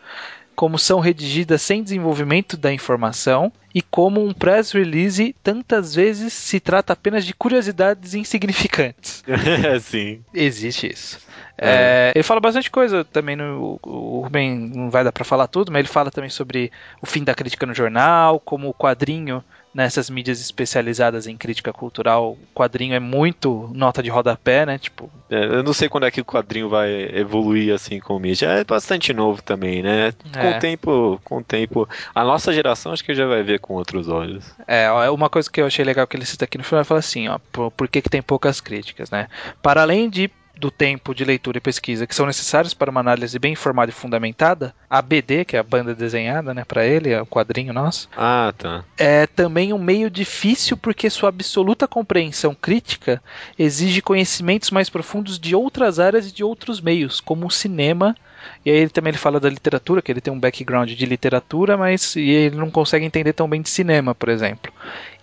como são redigidas sem desenvolvimento da informação e como um press release tantas vezes se trata apenas de curiosidades insignificantes. Sim. Existe isso. É. É, ele fala bastante coisa também no o Ruben não vai dar para falar tudo, mas ele fala também sobre o fim da crítica no jornal, como o quadrinho nessas mídias especializadas em crítica cultural, o quadrinho é muito nota de rodapé, né? Tipo. É, eu não sei quando é que o quadrinho vai evoluir assim com mídia. É bastante novo também, né? Com é. o tempo, com o tempo. A nossa geração acho que já vai ver com outros olhos. É, uma coisa que eu achei legal que ele cita aqui no final, ele fala assim, ó, por, por que, que tem poucas críticas, né? Para além de do tempo de leitura e pesquisa que são necessários para uma análise bem informada e fundamentada, a BD, que é a banda desenhada, né, para ele, é o quadrinho nosso. Ah, tá. É também um meio difícil porque sua absoluta compreensão crítica exige conhecimentos mais profundos de outras áreas e de outros meios, como o cinema. E aí ele também ele fala da literatura, que ele tem um background de literatura, mas e ele não consegue entender tão bem de cinema, por exemplo.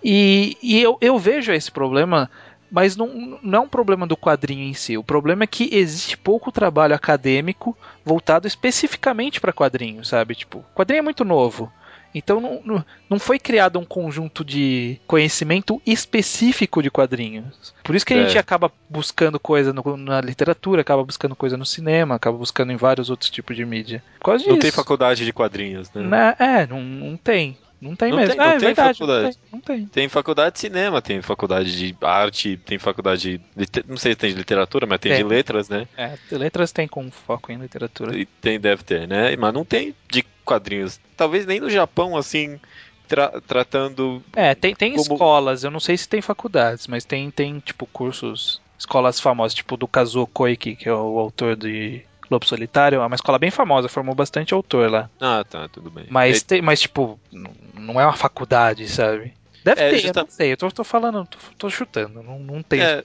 E, e eu, eu vejo esse problema mas não, não é um problema do quadrinho em si. O problema é que existe pouco trabalho acadêmico voltado especificamente para quadrinhos, sabe? Tipo, quadrinho é muito novo. Então não, não foi criado um conjunto de conhecimento específico de quadrinhos. Por isso que a é. gente acaba buscando coisa no, na literatura, acaba buscando coisa no cinema, acaba buscando em vários outros tipos de mídia. Por causa não disso. tem faculdade de quadrinhos, né? Na, é, não, não tem. Não tem não mesmo. Tem, não ah, é tem verdade, faculdade. Não tem, não tem. Tem faculdade de cinema, tem faculdade de arte, tem faculdade de. Não sei se tem de literatura, mas tem, tem. de letras, né? É, letras tem com foco em literatura. E tem, deve ter, né? Mas não tem de quadrinhos. Talvez nem no Japão, assim. Tra tratando. É, tem, tem como... escolas, eu não sei se tem faculdades, mas tem, tem tipo, cursos, escolas famosas, tipo do Kazuo Koike, que é o autor de Lobo Solitário é uma escola bem famosa, formou bastante autor lá. Ah, tá, tudo bem. Mas, e... tem, mas tipo, não é uma faculdade, sabe? Deve é, ter, justa... eu não sei, eu tô, tô falando, tô, tô, chutando, não, não tem. É,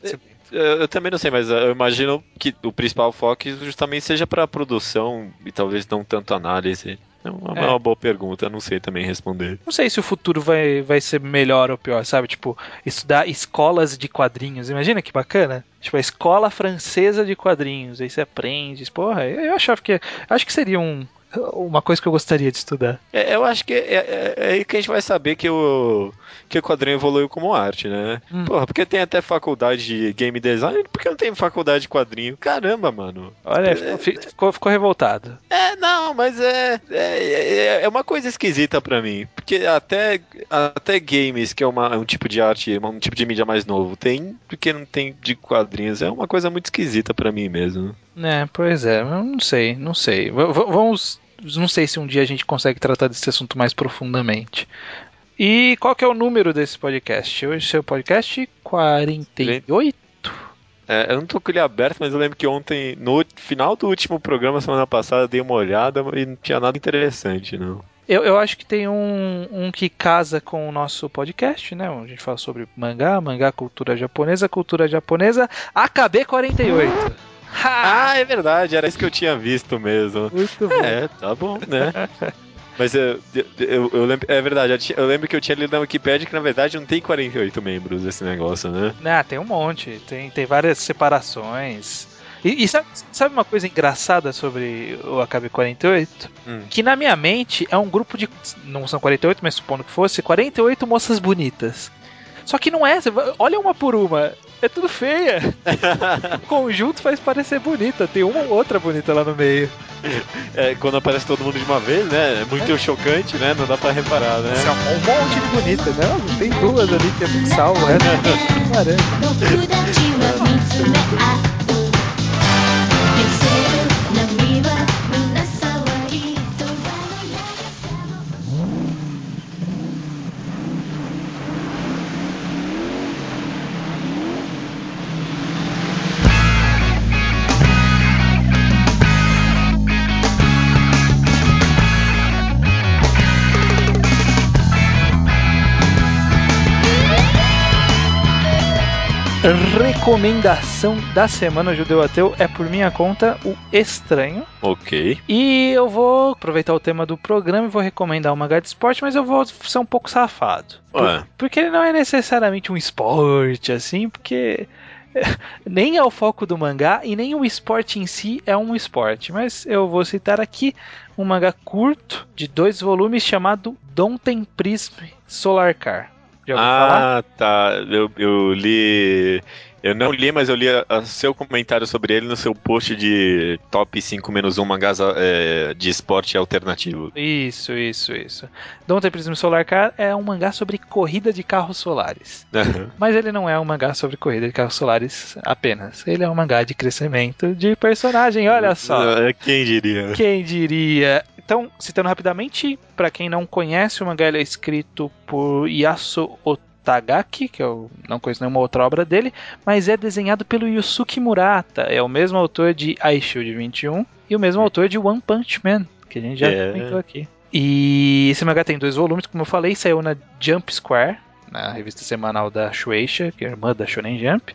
eu também não sei, mas eu imagino que o principal foco justamente seja para produção e talvez não tanto análise. É uma, é uma, boa pergunta, não sei também responder. Não sei se o futuro vai, vai ser melhor ou pior, sabe? Tipo, estudar escolas de quadrinhos. Imagina que bacana. Tipo, a escola francesa de quadrinhos. Aí você aprende. Porra, eu achava que. Acho que seria um, uma coisa que eu gostaria de estudar. É, eu acho que é, é, é, aí que a gente vai saber que o, que o quadrinho evoluiu como arte, né? Hum. Porra, porque tem até faculdade de game design, por que não tem faculdade de quadrinho? Caramba, mano. Olha, é, ficou, ficou revoltado. É, não, mas é, é, é uma coisa esquisita para mim. Porque até, até games, que é uma, um tipo de arte, um tipo de mídia mais novo, tem, porque não tem de quadrinhos. É uma coisa muito esquisita para mim mesmo. É, pois é, eu não sei, não sei. V vamos. Não sei se um dia a gente consegue tratar desse assunto mais profundamente. E qual que é o número desse podcast? Hoje seu podcast 48? É, eu não tô com ele aberto, mas eu lembro que ontem, no final do último programa, semana passada, dei uma olhada e não tinha nada interessante, não. Eu, eu acho que tem um, um que casa com o nosso podcast, né? Onde a gente fala sobre mangá, mangá, cultura japonesa, cultura japonesa, AKB 48. Ah, é verdade, era isso que eu tinha visto mesmo. Muito bom. É, tá bom, né? Mas eu, eu, eu, lembro, é verdade, eu lembro que eu tinha lido na Wikipedia que na verdade não tem 48 membros esse negócio, né? Ah, tem um monte, tem, tem várias separações. E, e sabe, sabe, uma coisa engraçada sobre o AKB 48? Hum. Que na minha mente é um grupo de. Não são 48, mas supondo que fosse, 48 moças bonitas. Só que não é, olha uma por uma é tudo feia. o conjunto faz parecer bonita, tem uma ou outra bonita lá no meio. É, quando aparece todo mundo de uma vez, né? É muito é. chocante, né? Não dá pra reparar, né? É um monte de bonita, não? Tem duas ali que é muito salvo, é caramba. Recomendação da semana Judeu Ateu é por minha conta o Estranho. Ok. E eu vou aproveitar o tema do programa e vou recomendar um mangá de esporte, mas eu vou ser um pouco safado. Ué. Por, porque ele não é necessariamente um esporte, assim, porque nem é o foco do mangá e nem o esporte em si é um esporte. Mas eu vou citar aqui um mangá curto de dois volumes chamado Don't Prism Solar Car. Ah, falar? tá. Eu, eu li. Eu não li, mas eu li o seu comentário sobre ele no seu post de top 5 menos 1 mangás é, de esporte alternativo. Isso, isso, isso. Don't Prism Solar Car é um mangá sobre corrida de carros solares. Mas ele não é um mangá sobre corrida de carros solares apenas. Ele é um mangá de crescimento de personagem, olha só. Quem diria? Quem diria? Então, citando rapidamente, para quem não conhece, o mangá é escrito por Yasu Otagaki, que eu não conheço nenhuma outra obra dele, mas é desenhado pelo Yusuke Murata, é o mesmo autor de iShield 21 e o mesmo autor de One Punch Man, que a gente já é. comentou aqui. E esse mangá tem dois volumes, como eu falei, saiu na Jump Square, na revista semanal da Shueisha, que é irmã da Shonen Jump.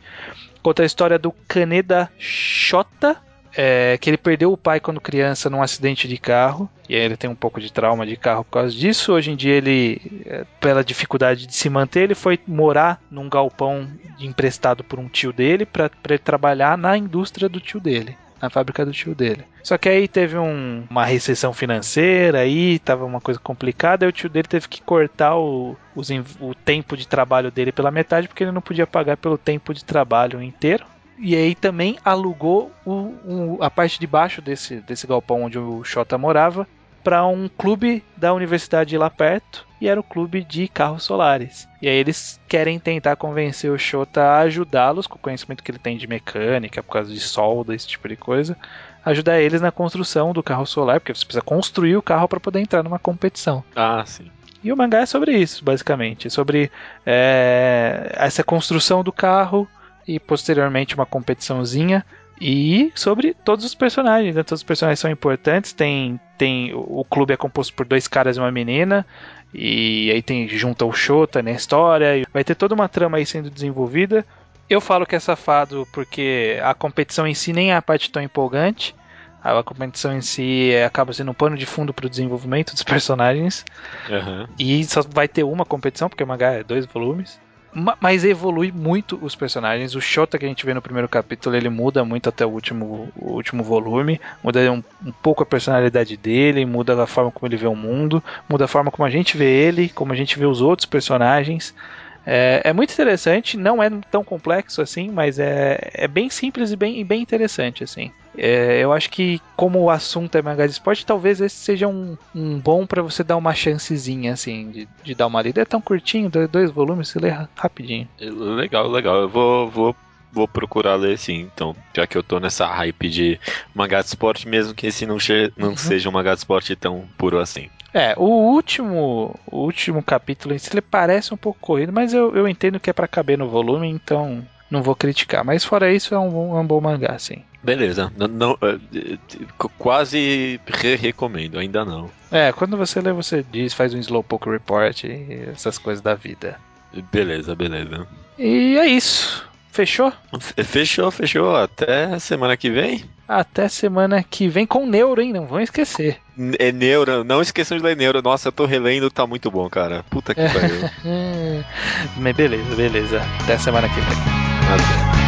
Conta a história do Kaneda Shota, é, que ele perdeu o pai quando criança num acidente de carro, e aí ele tem um pouco de trauma de carro por causa disso. Hoje em dia, ele, é, pela dificuldade de se manter, ele foi morar num galpão emprestado por um tio dele para ele trabalhar na indústria do tio dele. na fábrica do tio dele. Só que aí teve um, uma recessão financeira, aí tava uma coisa complicada, aí o tio dele teve que cortar o, os, o tempo de trabalho dele pela metade, porque ele não podia pagar pelo tempo de trabalho inteiro. E aí também alugou o, o, a parte de baixo desse, desse galpão onde o Xota morava para um clube da universidade lá perto e era o clube de carros solares. E aí eles querem tentar convencer o Shota a ajudá-los com o conhecimento que ele tem de mecânica, por causa de solda, esse tipo de coisa, ajudar eles na construção do carro solar, porque você precisa construir o carro para poder entrar numa competição. Ah, sim. E o mangá é sobre isso, basicamente, sobre é, essa construção do carro e posteriormente uma competiçãozinha e sobre todos os personagens, né? Todos os personagens são importantes. Tem, tem o clube é composto por dois caras e uma menina. E aí tem junta o Shota na história. Vai ter toda uma trama aí sendo desenvolvida. Eu falo que é safado porque a competição em si nem é a parte tão empolgante. A competição em si acaba sendo um pano de fundo para o desenvolvimento dos personagens. Uhum. E só vai ter uma competição, porque o mangá é dois volumes mas evolui muito os personagens. O Shota que a gente vê no primeiro capítulo, ele muda muito até o último, o último volume, muda um, um, pouco a personalidade dele, muda a forma como ele vê o mundo, muda a forma como a gente vê ele, como a gente vê os outros personagens. É, é, muito interessante, não é tão complexo assim, mas é, é bem simples e bem, bem interessante assim. É, eu acho que como o assunto é mangá de esporte, talvez esse seja um, um bom para você dar uma chancezinha assim de, de dar uma lida. É tão curtinho, dois volumes, você lê rapidinho. Legal, legal. Eu vou, vou vou procurar ler sim, então, já que eu tô nessa hype de mangá de esporte, mesmo que esse não, não uhum. seja um mangá de esporte tão puro assim. É, o último, o último capítulo ele parece um pouco corrido, mas eu, eu entendo que é para caber no volume, então não vou criticar. Mas fora isso, é um bom, é um bom mangá, sim. Beleza, não, não uh, quase re recomendo, ainda não. É, quando você lê, você diz, faz um Slowpoke Report e essas coisas da vida. Beleza, beleza. E é isso. Fechou? Fechou, fechou. Até semana que vem. Até semana que vem com Neuro, hein? Não vão esquecer. É Neuro, não esqueçam de ler Neuro. Nossa, eu tô relendo, tá muito bom, cara. Puta que pariu. beleza, beleza. Até semana que vem. Até.